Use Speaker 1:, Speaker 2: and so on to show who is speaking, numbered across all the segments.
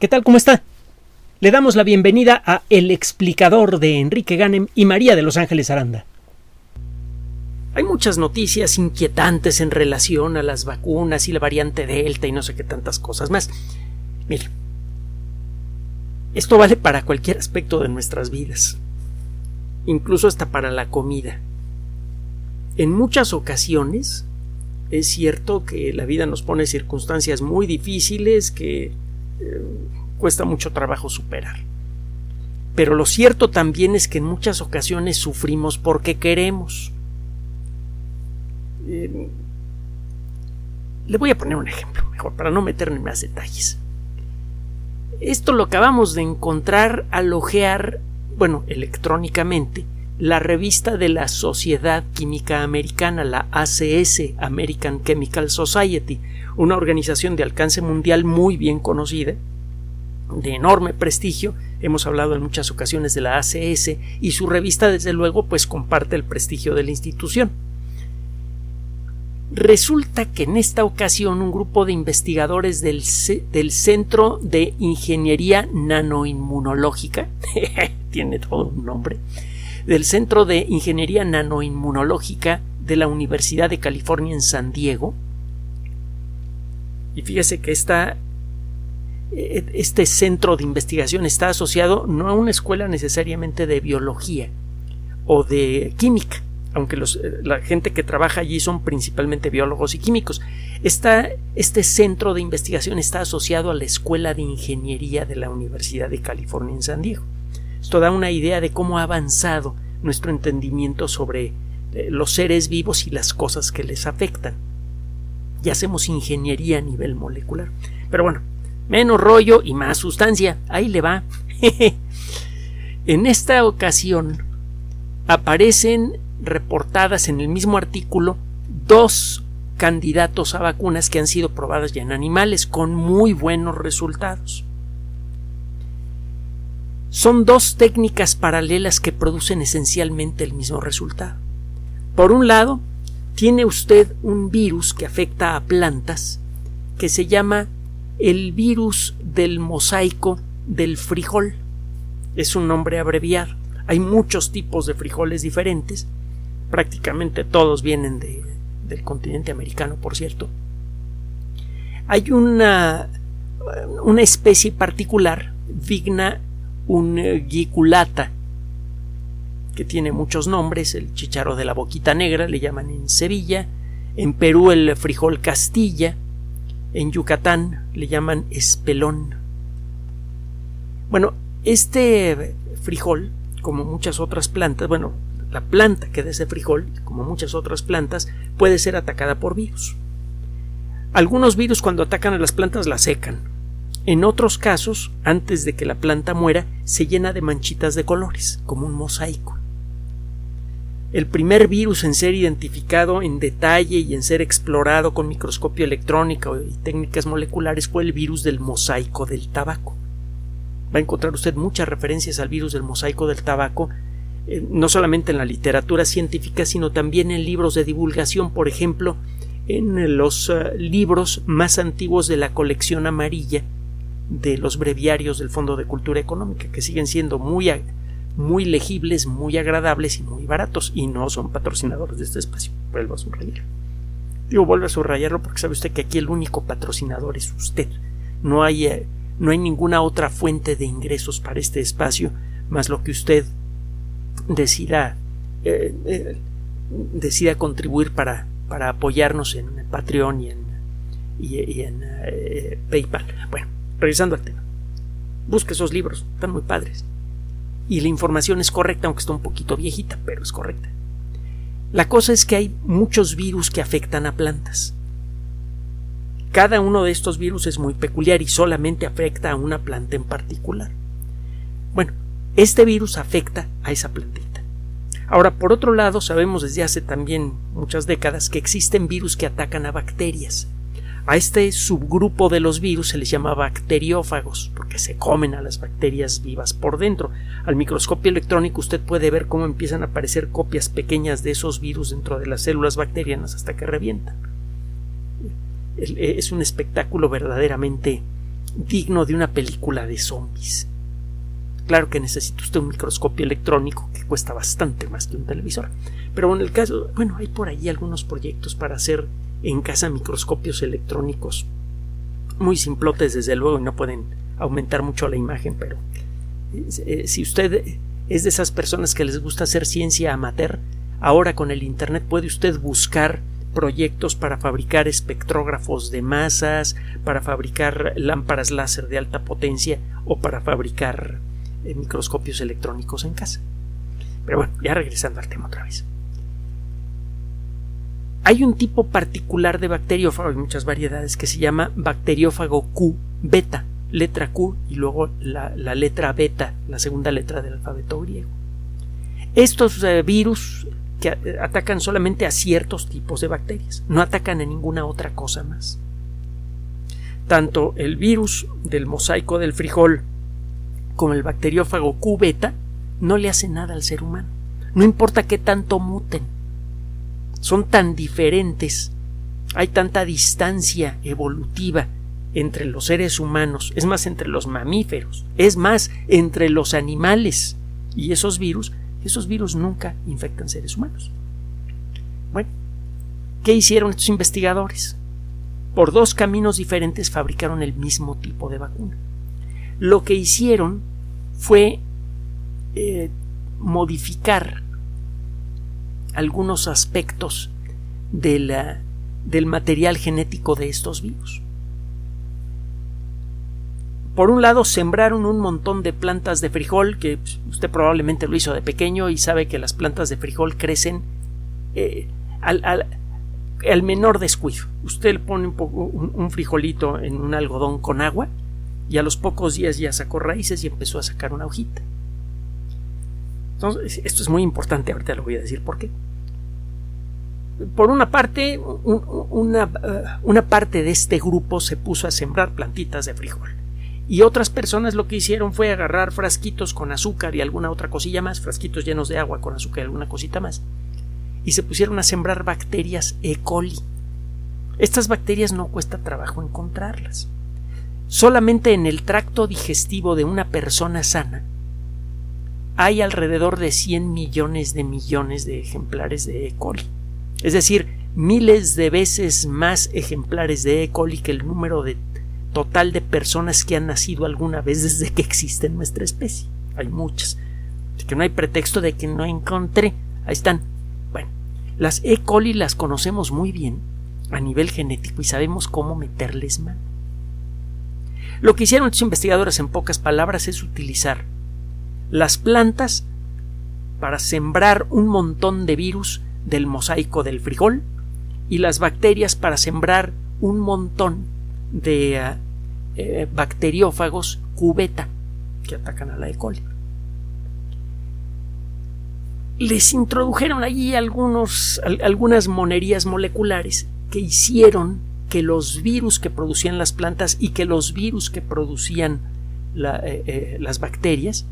Speaker 1: ¿Qué tal? ¿Cómo está? Le damos la bienvenida a El explicador de Enrique Ganem y María de Los Ángeles Aranda. Hay muchas noticias inquietantes en relación a las vacunas y la variante Delta y no sé qué tantas cosas más. Mire, esto vale para cualquier aspecto de nuestras vidas, incluso hasta para la comida. En muchas ocasiones es cierto que la vida nos pone circunstancias muy difíciles que eh, cuesta mucho trabajo superar. Pero lo cierto también es que en muchas ocasiones sufrimos porque queremos. Eh, le voy a poner un ejemplo, mejor, para no meterme en más detalles. Esto lo acabamos de encontrar al ojear, bueno, electrónicamente, la revista de la Sociedad Química Americana, la ACS, American Chemical Society, una organización de alcance mundial muy bien conocida, de enorme prestigio, hemos hablado en muchas ocasiones de la ACS y su revista desde luego pues comparte el prestigio de la institución. Resulta que en esta ocasión un grupo de investigadores del, del Centro de Ingeniería Nanoinmunológica, tiene todo un nombre, del Centro de Ingeniería Nanoinmunológica de la Universidad de California en San Diego. Y fíjese que esta, eh, este centro de investigación está asociado no a una escuela necesariamente de biología o de química, aunque eh, la gente que trabaja allí son principalmente biólogos y químicos. este centro de investigación está asociado a la Escuela de Ingeniería de la Universidad de California en San Diego. Esto da una idea de cómo ha avanzado nuestro entendimiento sobre eh, los seres vivos y las cosas que les afectan. Ya hacemos ingeniería a nivel molecular. Pero bueno, menos rollo y más sustancia. Ahí le va. en esta ocasión aparecen reportadas en el mismo artículo dos candidatos a vacunas que han sido probadas ya en animales con muy buenos resultados. Son dos técnicas paralelas que producen esencialmente el mismo resultado. Por un lado, tiene usted un virus que afecta a plantas que se llama el virus del mosaico del frijol. Es un nombre abreviado. Hay muchos tipos de frijoles diferentes. Prácticamente todos vienen del continente americano, por cierto. Hay una, una especie particular, Vigna un eh, giculata que tiene muchos nombres, el chicharo de la boquita negra le llaman en Sevilla, en Perú el frijol castilla, en Yucatán le llaman espelón. Bueno, este frijol, como muchas otras plantas, bueno, la planta que da ese frijol, como muchas otras plantas, puede ser atacada por virus. Algunos virus cuando atacan a las plantas la secan, en otros casos, antes de que la planta muera, se llena de manchitas de colores, como un mosaico. El primer virus en ser identificado en detalle y en ser explorado con microscopio electrónico y técnicas moleculares fue el virus del mosaico del tabaco. Va a encontrar usted muchas referencias al virus del mosaico del tabaco, eh, no solamente en la literatura científica, sino también en libros de divulgación, por ejemplo, en los eh, libros más antiguos de la colección amarilla de los breviarios del Fondo de Cultura Económica, que siguen siendo muy, muy legibles, muy agradables y muy baratos, y no son patrocinadores de este espacio. Vuelvo a subrayar. Digo, vuelvo a subrayarlo porque sabe usted que aquí el único patrocinador es usted. No hay, eh, no hay ninguna otra fuente de ingresos para este espacio más lo que usted decida, eh, eh, decida contribuir para, para apoyarnos en Patreon y en, y, en PayPal. Bueno, regresando al tema. Busque esos libros, están muy padres. Y la información es correcta, aunque está un poquito viejita, pero es correcta. La cosa es que hay muchos virus que afectan a plantas. Cada uno de estos virus es muy peculiar y solamente afecta a una planta en particular. Bueno, este virus afecta a esa plantita. Ahora, por otro lado, sabemos desde hace también muchas décadas que existen virus que atacan a bacterias. A este subgrupo de los virus se les llama bacteriófagos, porque se comen a las bacterias vivas por dentro. Al microscopio electrónico usted puede ver cómo empiezan a aparecer copias pequeñas de esos virus dentro de las células bacterianas hasta que revientan. Es un espectáculo verdaderamente digno de una película de zombies. Claro que necesita usted un microscopio electrónico que cuesta bastante más que un televisor. Pero en el caso, bueno, hay por ahí algunos proyectos para hacer en casa microscopios electrónicos muy simplotes desde luego y no pueden aumentar mucho la imagen, pero eh, si usted es de esas personas que les gusta hacer ciencia amateur, ahora con el Internet puede usted buscar proyectos para fabricar espectrógrafos de masas, para fabricar lámparas láser de alta potencia o para fabricar eh, microscopios electrónicos en casa. Pero bueno, ya regresando al tema otra vez. Hay un tipo particular de bacteriófago, hay muchas variedades, que se llama bacteriófago Q beta, letra Q y luego la, letra beta, la segunda letra del alfabeto griego. Estos eh, virus que eh, atacan solamente a ciertos tipos de bacterias, no atacan a ninguna otra cosa más. Tanto el virus del mosaico del frijol como el bacteriófago Q beta no le hace nada al ser humano. No importa qué tanto muten son tan diferentes, hay tanta distancia evolutiva entre los seres humanos, es más entre los mamíferos, es más entre los animales y esos virus, esos virus nunca infectan seres humanos. Bueno, ¿qué hicieron estos investigadores? Por dos caminos diferentes fabricaron el mismo tipo de vacuna. Lo que hicieron fue eh, modificar algunos aspectos del material genético de estos virus. Por un lado, sembraron un montón de plantas de frijol, que usted probablemente lo hizo de pequeño y sabe que las plantas de frijol crecen eh, al, menor descuido. Usted pone un, un, frijolito en un algodón con agua y a los pocos días ya sacó raíces y empezó a sacar una hojita. Entonces, esto es muy importante, ahorita lo voy a decir por qué por una parte, una, eh, una, parte de este grupo se puso a sembrar plantitas de frijol. Y otras personas lo que hicieron fue agarrar frasquitos con azúcar y alguna otra cosilla más, frasquitos llenos de agua con azúcar y alguna cosita más, y se pusieron a sembrar bacterias E. coli. Estas bacterias no cuesta trabajo encontrarlas. Solamente en el tracto digestivo de una persona sana hay alrededor de 100 millones de millones de ejemplares de E. coli es decir, miles de veces más ejemplares de E. coli que el número de total de personas que han nacido alguna vez desde que existe nuestra especie. Hay muchas. Así que no hay pretexto de que no encontré. Ahí están. Bueno, las E. coli las conocemos muy bien a nivel genético y sabemos cómo meterles mano. Lo que hicieron estos investigadores en pocas palabras es utilizar las plantas para sembrar un montón de virus del mosaico del frijol y las bacterias para sembrar un montón de eh, eh, bacteriófagos cubeta que atacan a la E. coli. Les introdujeron allí algunos, algunas monerías moleculares que hicieron que los virus que producían las plantas y que los virus que producían eh, las bacterias,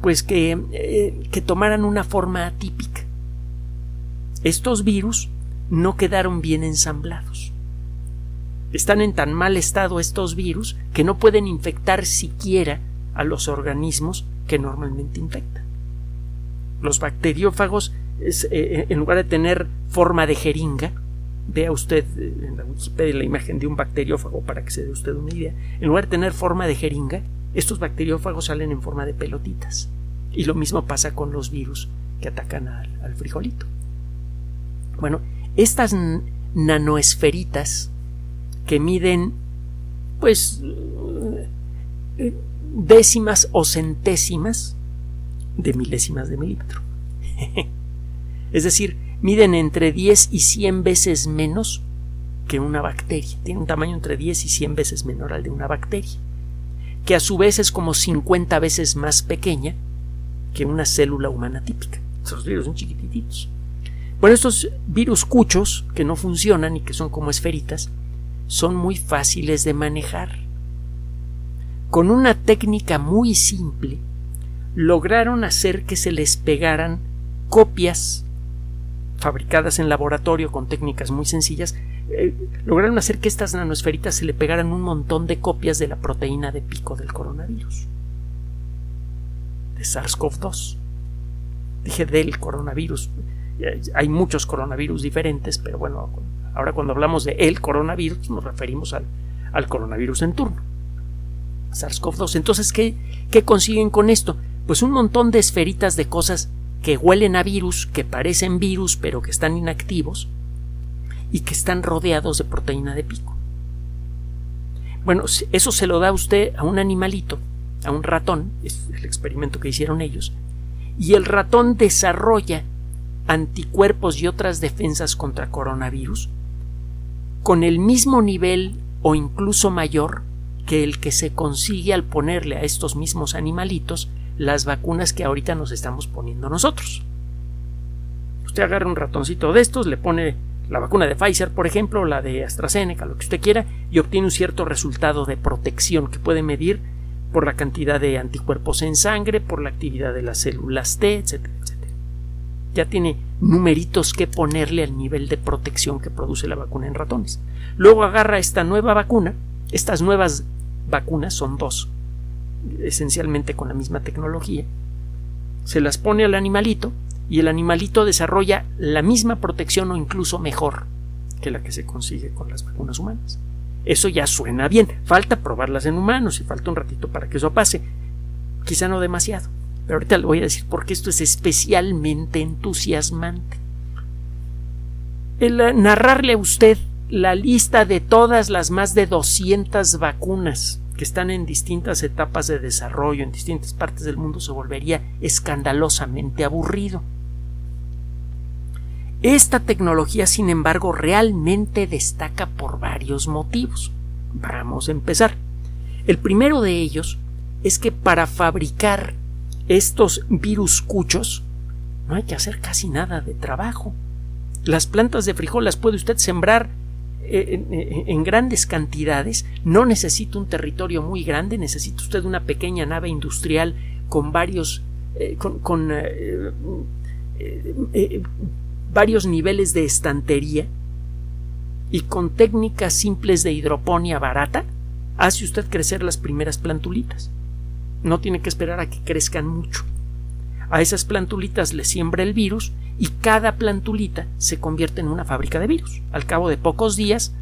Speaker 1: pues que, que tomaran una forma atípica estos virus no quedaron bien ensamblados. Están en tan mal estado estos virus que no pueden infectar siquiera a los organismos que normalmente infectan. Los bacteriófagos, eh, eh, en lugar de tener forma de jeringa, vea usted eh, en la Wikipedia la imagen de un bacteriófago para que se dé usted una idea, en lugar de tener forma de jeringa, estos bacteriófagos salen en forma de pelotitas. Y lo mismo pasa con los virus que atacan al frijolito. Bueno, estas nanoesferitas que miden pues eh, décimas o centésimas de milésimas de milímetro. es decir, miden entre 10 y 100 veces menos que una bacteria. Tiene un tamaño entre 10 y 100 veces menor al de una bacteria, que a su vez es como 50 veces más pequeña que una célula humana típica. Esos virus son chiquititos. Bueno, estos virus cuchos, que no funcionan y que son como esferitas, son muy fáciles de manejar. Con una técnica muy simple, lograron hacer que se les pegaran copias fabricadas en laboratorio con técnicas muy sencillas, eh, lograron hacer que estas nanosferitas se le pegaran un montón de copias de la proteína de pico del coronavirus, de SARS-CoV-2. Dije del coronavirus. Hay muchos coronavirus diferentes, pero bueno, ahora cuando hablamos de el coronavirus nos referimos al, al coronavirus en turno. SARS-CoV-2. Entonces, ¿qué, ¿qué consiguen con esto? Pues un montón de esferitas de cosas que huelen a virus, que parecen virus, pero que están inactivos y que están rodeados de proteína de pico. Bueno, eso se lo da usted a un animalito, a un ratón, es el experimento que hicieron ellos, y el ratón desarrolla anticuerpos y otras defensas contra coronavirus con el mismo nivel o incluso mayor que el que se consigue al ponerle a estos mismos animalitos las vacunas que ahorita nos estamos poniendo nosotros. Usted agarra un ratoncito de estos, le pone la vacuna de Pfizer, por ejemplo, la de AstraZeneca, lo que usted quiera, y obtiene un cierto resultado de protección que puede medir por la cantidad de anticuerpos en sangre, por la actividad de las células T, etcétera. Ya tiene numeritos que ponerle al nivel de protección que produce la vacuna en ratones. Luego agarra esta nueva vacuna, estas nuevas vacunas son dos, esencialmente con la misma tecnología, se las pone al animalito y el animalito desarrolla la misma protección o incluso mejor que la que se consigue con las vacunas humanas. Eso ya suena bien. Falta probarlas en humanos y falta un ratito para que eso pase. Quizá no demasiado. Pero ahorita le voy a decir por qué esto es especialmente entusiasmante. El eh, narrarle a usted la lista de todas las más de 200 vacunas que están en distintas etapas de desarrollo en distintas partes del mundo se volvería escandalosamente aburrido. Esta tecnología, sin embargo, realmente destaca por varios motivos. Vamos a empezar. El primero de ellos es que para fabricar estos virus cuchos no hay que hacer casi nada de trabajo. Las plantas de frijol las puede usted sembrar en, grandes cantidades, no necesita un territorio muy grande, necesita usted una pequeña nave industrial con varios eh, con, eh, eh, varios niveles de estantería y con técnicas simples de hidroponía barata, hace usted crecer las primeras plantulitas. No tiene que esperar a que crezcan mucho. A esas plantulitas le siembra el virus y cada plantulita se convierte en una fábrica de virus. Al cabo de pocos días,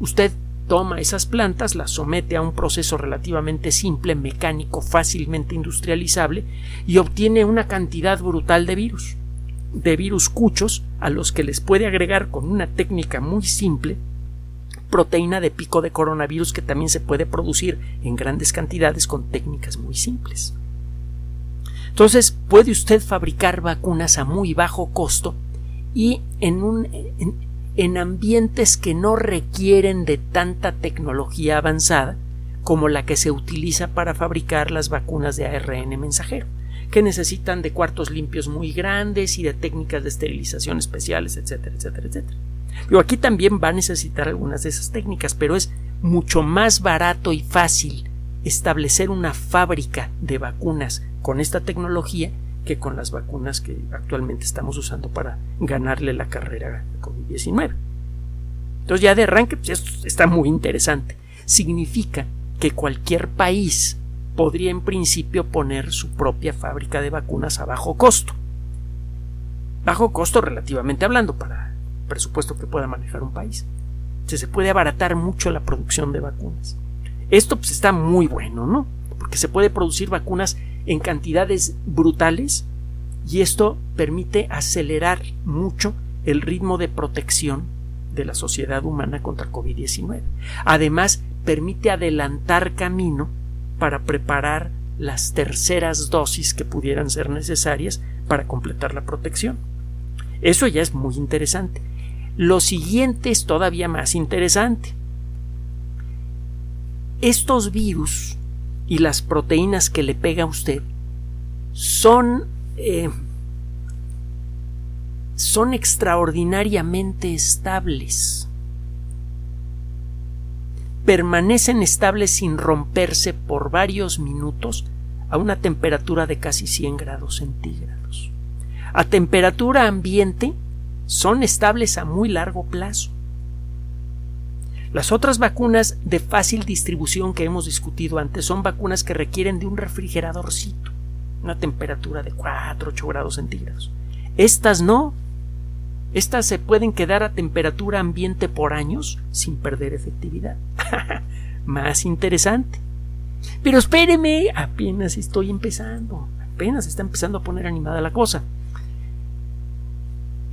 Speaker 1: usted toma esas plantas, las somete a un proceso relativamente simple, mecánico, fácilmente industrializable y obtiene una cantidad brutal de virus, de virus cuchos a los que les puede agregar con una técnica muy simple proteína de pico de coronavirus que también se puede producir en grandes cantidades con técnicas muy simples. Entonces puede usted fabricar vacunas a muy bajo costo y en, un, en, ambientes que no requieren de tanta tecnología avanzada como la que se utiliza para fabricar las vacunas de ARN mensajero, que necesitan de cuartos limpios muy grandes y de técnicas de esterilización especiales, etcétera, etcétera, etcétera. Aquí también va a necesitar algunas de esas técnicas, pero es mucho más barato y fácil establecer una fábrica de vacunas con esta tecnología que con las vacunas que actualmente estamos usando para ganarle la carrera a COVID-19. Entonces ya de arranque pues esto está muy interesante. Significa que cualquier país podría en principio poner su propia fábrica de vacunas a bajo costo. Bajo costo relativamente hablando para presupuesto que pueda manejar un país. se puede abaratar mucho la producción de vacunas. Esto pues está muy bueno, ¿no? Porque se puede producir vacunas en cantidades brutales y esto permite acelerar mucho el ritmo de protección de la sociedad humana contra COVID-19. Además, permite adelantar camino para preparar las terceras dosis que pudieran ser necesarias para completar la protección. Eso ya es muy interesante. Lo siguiente es todavía más interesante. Estos virus y las proteínas que le pega a usted son eh, son extraordinariamente estables. Permanecen estables sin romperse por varios minutos a una temperatura de casi 100 grados centígrados. A temperatura ambiente son estables a muy largo plazo. Las otras vacunas de fácil distribución que hemos discutido antes son vacunas que requieren de un refrigeradorcito, una temperatura de 4, 8 grados centígrados. Estas no. Estas se pueden quedar a temperatura ambiente por años sin perder efectividad. Más interesante. Pero espéreme, apenas estoy empezando. Apenas está empezando a poner animada la cosa.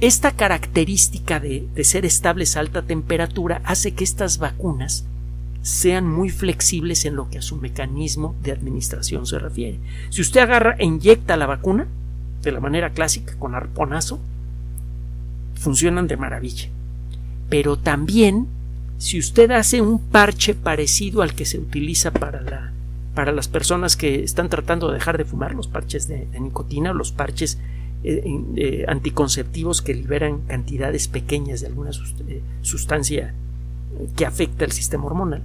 Speaker 1: Esta característica de, ser estables a alta temperatura hace que estas vacunas sean muy flexibles en lo que a su mecanismo de administración se refiere. Si usted agarra e inyecta la vacuna de la manera clásica con arponazo, funcionan de maravilla. Pero también, si usted hace un parche parecido al que se utiliza para, para las personas que están tratando de dejar de fumar, los parches de, de nicotina, los parches eh, eh, anticonceptivos que liberan cantidades pequeñas de alguna eh, sustancia que afecta el sistema hormonal.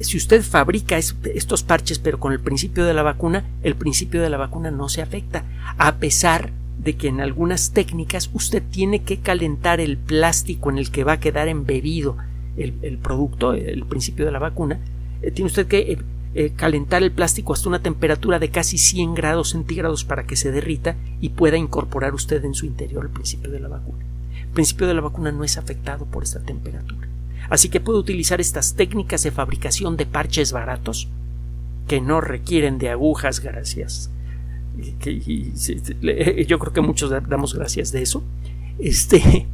Speaker 1: Si usted fabrica estos parches pero con el principio de la vacuna, el principio de la vacuna no se afecta, a pesar de que en algunas técnicas usted tiene que calentar el plástico en el que va a quedar embebido el producto, el principio de la vacuna, tiene usted que eh, calentar el plástico hasta una temperatura de casi 100 grados centígrados para que se derrita y pueda incorporar usted en su interior el principio de la vacuna. El principio de la vacuna no es afectado por esta temperatura. Así que puede utilizar estas técnicas de fabricación de parches baratos que no requieren de agujas, gracias. yo creo que muchos damos gracias de eso. Este,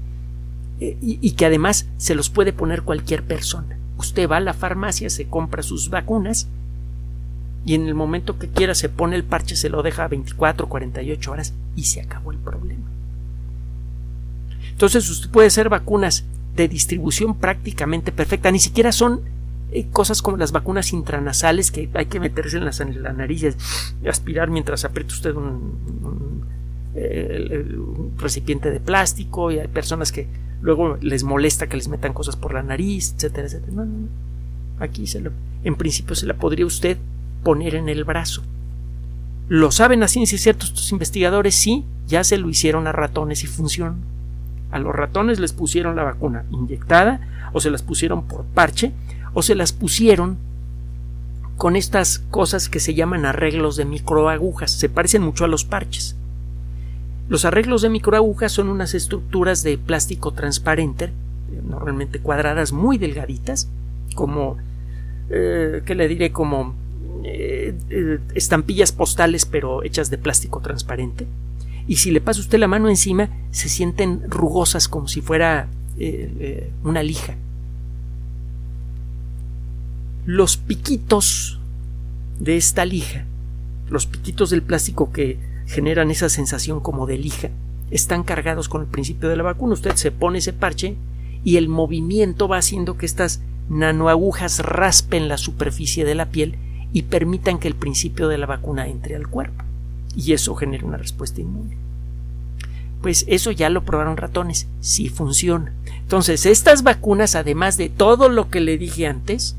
Speaker 1: y, y que además se los puede poner cualquier persona. Usted va a la farmacia, se compra sus vacunas y en el momento que quiera se pone el parche, se lo deja a 24, 48 horas y se acabó el problema. Entonces usted puede hacer vacunas de distribución prácticamente perfecta, ni siquiera son eh, cosas como las vacunas intranasales que hay que meterse en, las, la nariz y aspirar mientras aprieta usted un, recipiente de plástico y hay personas que luego les molesta que les metan cosas por la nariz, etcétera, etcétera. No, no, Aquí se lo, en principio se la podría usted poner en el brazo. ¿Lo saben a ciencia cierta estos investigadores? Sí, ya se lo hicieron a ratones y funcionó. A los ratones les pusieron la vacuna inyectada, o se las pusieron por parche, o se las pusieron con estas cosas que se llaman arreglos de microagujas. Se parecen mucho a los parches. Los arreglos de microagujas son unas estructuras de plástico transparente, normalmente cuadradas muy delgaditas, como, eh, ¿qué le diré? Como eh, eh, estampillas postales pero hechas de plástico transparente y si le pasa usted la mano encima se sienten rugosas como si fuera eh, una lija. Los piquitos de esta lija, los piquitos del plástico que generan esa sensación como de lija, están cargados con el principio de la vacuna. Usted se pone ese parche y el movimiento va haciendo que estas nanoagujas raspen la superficie de la piel y permitan que el principio de la vacuna entre al cuerpo y eso genere una respuesta inmune. Pues eso ya lo probaron ratones, sí funciona. Entonces, estas vacunas, además de todo lo que le dije antes,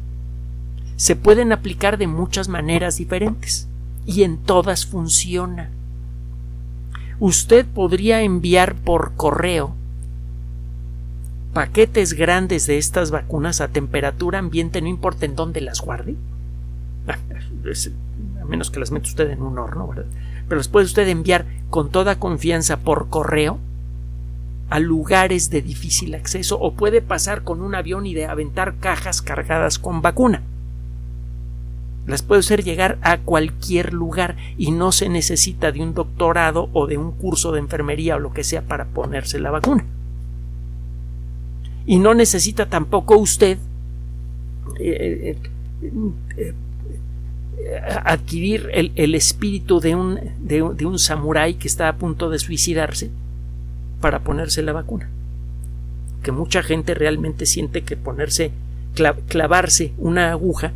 Speaker 1: se pueden aplicar de muchas maneras diferentes y en todas funciona. Usted podría enviar por correo paquetes grandes de estas vacunas a temperatura ambiente, no importa en dónde las guarde, a menos que las meta usted en un horno, ¿verdad? Pero las puede usted enviar con toda confianza por correo a lugares de difícil acceso o puede pasar con un avión y de aventar cajas cargadas con vacuna. Las puede hacer llegar a cualquier lugar y no se necesita de un doctorado o de un curso de enfermería o lo que sea para ponerse la vacuna. Y no necesita tampoco usted eh, eh, eh, adquirir el, espíritu de un, de, un samurái que está a punto de suicidarse para ponerse la vacuna. Que mucha gente realmente siente que ponerse, clavarse una aguja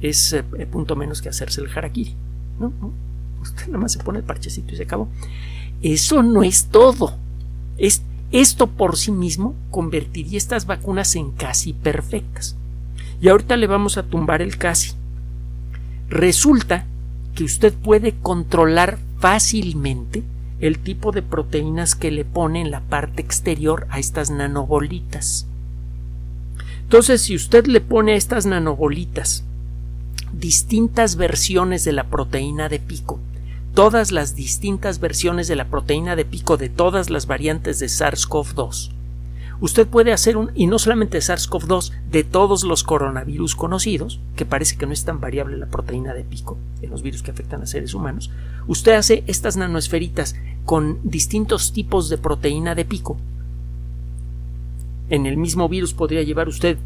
Speaker 1: es eh, punto menos que hacerse el harakiri. ¿no? Usted nada más se pone el parchecito y se acabó. Eso no es todo. Es, esto por sí mismo convertiría estas vacunas en casi perfectas. Y ahorita le vamos a tumbar el casi. Resulta que usted puede controlar fácilmente el tipo de proteínas que le pone en la parte exterior a estas nanobolitas. Entonces, si usted le pone a estas nanobolitas distintas versiones de la proteína de pico, todas las distintas versiones de la proteína de pico de todas las variantes de SARS-CoV-2, usted puede hacer un, y no solamente de SARS-CoV-2, de todos los coronavirus conocidos, que parece que no es tan variable la proteína de pico en los virus que afectan a seres humanos, usted hace estas nanoesferitas con distintos tipos de proteína de pico. En el mismo virus podría llevar usted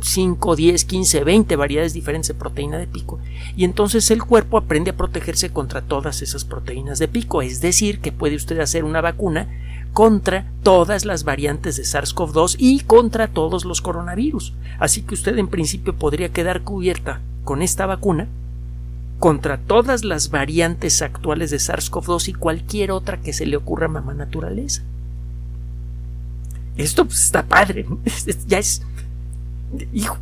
Speaker 1: 5, 10, 15, 20 variedades diferentes de proteína de pico y entonces el cuerpo aprende a protegerse contra todas esas proteínas de pico, es decir, que puede usted hacer una vacuna contra todas las variantes de SARS-CoV-2 y contra todos los coronavirus. Así que usted en principio podría quedar cubierta con esta vacuna contra todas las variantes actuales de SARS-CoV-2 y cualquier otra que se le ocurra a mamá naturaleza. Esto pues, está padre, ya es hijo,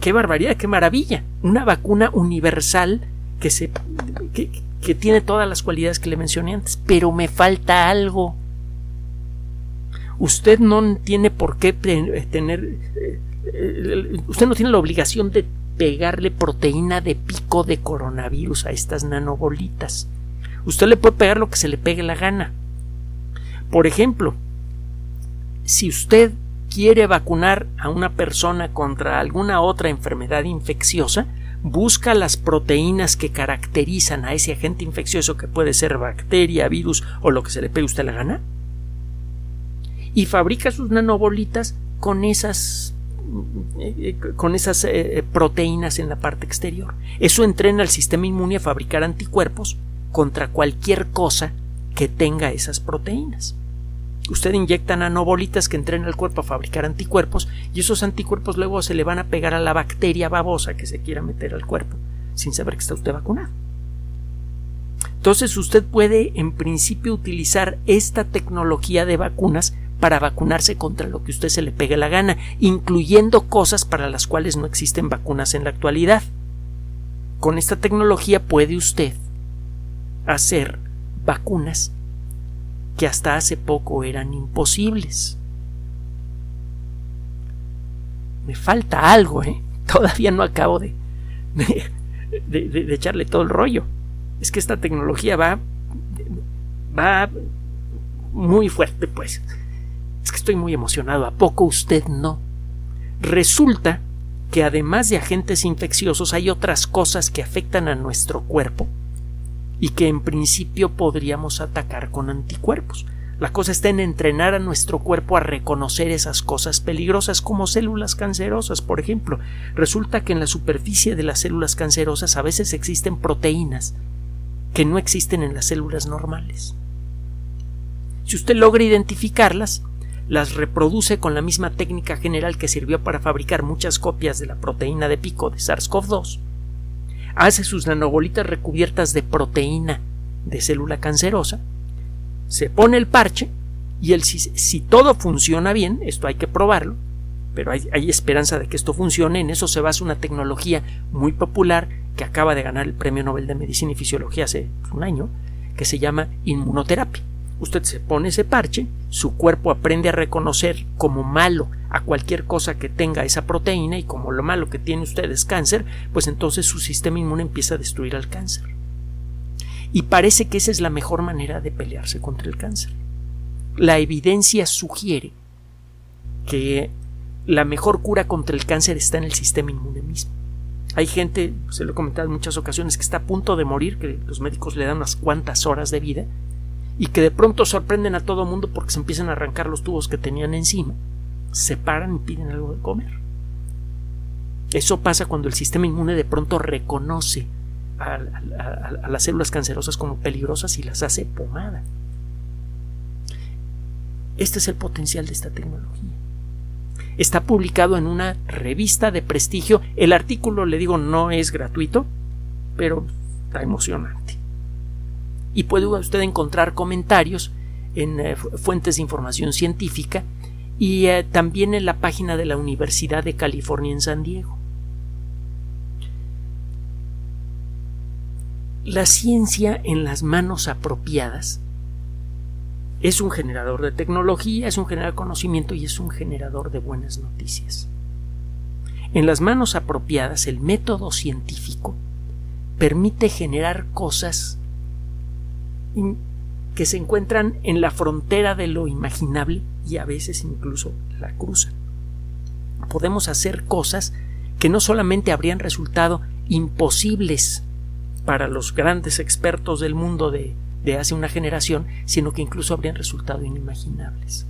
Speaker 1: qué, barbaridad, qué maravilla. Una vacuna universal que, se, que, tiene todas las cualidades que le mencioné antes, pero me falta algo. Usted no tiene por qué tener. Eh, eh, usted no tiene la obligación de pegarle proteína de pico de coronavirus a estas nanobolitas. Usted le puede pegar lo que se le pegue la gana. Por ejemplo, si usted quiere vacunar a una persona contra alguna otra enfermedad infecciosa, busca las proteínas que caracterizan a ese agente infeccioso que puede ser bacteria, virus o lo que se le pegue usted la gana y fabrica sus nanobolitas con esas eh, con esas eh, proteínas en la parte exterior. Eso entrena al sistema inmune a fabricar anticuerpos contra cualquier cosa que tenga esas proteínas usted inyecta nanobolitas que entrenan al cuerpo a fabricar anticuerpos y esos anticuerpos luego se le van a pegar a la bacteria babosa que se quiera meter al cuerpo sin saber que está usted vacunado. Entonces usted puede en principio utilizar esta tecnología de vacunas para vacunarse contra lo que usted se le pegue la gana, incluyendo cosas para las cuales no existen vacunas en la actualidad. Con esta tecnología puede usted hacer vacunas que hasta hace poco eran imposibles. Me falta algo, ¿eh? Todavía no acabo de, de, echarle todo el rollo. Es que esta tecnología va, va muy fuerte, pues. Estoy muy emocionado. ¿A poco usted no? Resulta que además de agentes infecciosos hay otras cosas que afectan a nuestro cuerpo y que en principio podríamos atacar con anticuerpos. La cosa está en entrenar a nuestro cuerpo a reconocer esas cosas peligrosas como células cancerosas, por ejemplo. Resulta que en la superficie de las células cancerosas a veces existen proteínas que no existen en las células normales. Si usted logra identificarlas, las reproduce con la misma técnica general que sirvió para fabricar muchas copias de la proteína de pico de SARS-CoV-2, hace sus nanobolitas recubiertas de proteína de célula cancerosa, se pone el parche y el, si, todo funciona bien, esto hay que probarlo, pero hay, hay, esperanza de que esto funcione, en eso se basa una tecnología muy popular que acaba de ganar el Premio Nobel de Medicina y Fisiología hace un año, que se llama inmunoterapia. Usted se pone ese parche, su cuerpo aprende a reconocer como malo a cualquier cosa que tenga esa proteína y como lo malo que tiene usted es cáncer, pues entonces su sistema inmune empieza a destruir al cáncer. Y parece que esa es la mejor manera de pelearse contra el cáncer. La evidencia sugiere que la mejor cura contra el cáncer está en el sistema inmune mismo. Hay gente, se lo he comentado en muchas ocasiones, que está a punto de morir, que los médicos le dan unas cuantas horas de vida, y que de pronto sorprenden a todo mundo porque se empiezan a arrancar los tubos que tenían encima se paran y piden algo de comer. Eso pasa cuando el sistema inmune de pronto reconoce a, las células cancerosas como peligrosas y las hace pomada. Este es el potencial de esta tecnología. Está publicado en una revista de prestigio. El artículo, le digo, no es gratuito, pero está emocionante. Y puede usted encontrar comentarios en eh, fuentes de información científica y eh, también en la página de la Universidad de California en San Diego. La ciencia en las manos apropiadas es un generador de tecnología, es un generador de conocimiento y es un generador de buenas noticias. En las manos apropiadas, el método científico permite generar cosas que se encuentran en la frontera de lo imaginable y a veces incluso la cruzan. Podemos hacer cosas que no solamente habrían resultado imposibles para los grandes expertos del mundo de, de hace una generación, sino que incluso habrían resultado inimaginables.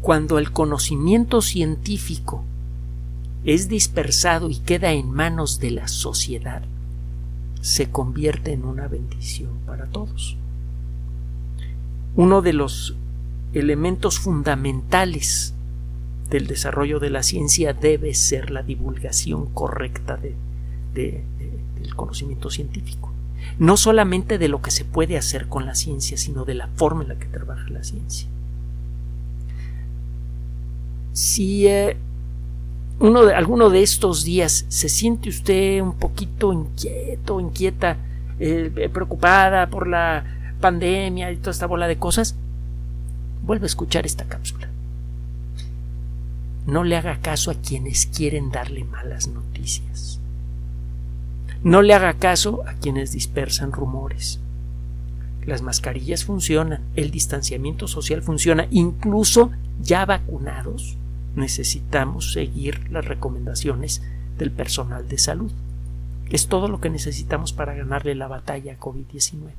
Speaker 1: Cuando el conocimiento científico es dispersado y queda en manos de la sociedad, se convierte en una bendición para todos. Uno de los elementos fundamentales del desarrollo de la ciencia debe ser la divulgación correcta de, del conocimiento científico. No solamente de lo que se puede hacer con la ciencia, sino de la forma en la que trabaja la ciencia. Si eh, uno de, alguno de estos días se siente usted un poquito inquieto, inquieta, eh, preocupada por la pandemia y toda esta bola de cosas, vuelve a escuchar esta cápsula. No le haga caso a quienes quieren darle malas noticias. No le haga caso a quienes dispersan rumores. Las mascarillas funcionan, el distanciamiento social funciona, incluso ya vacunados necesitamos seguir las recomendaciones del personal de salud. Es todo lo que necesitamos para ganarle la batalla a COVID-19.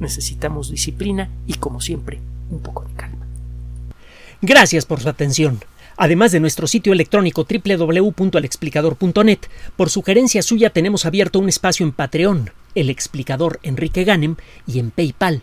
Speaker 1: Necesitamos disciplina y, como siempre, un poco de calma.
Speaker 2: Gracias por su atención. Además de nuestro sitio electrónico www.alexplicador.net, por sugerencia suya tenemos abierto un espacio en Patreon, el explicador Enrique Ganem, y en PayPal,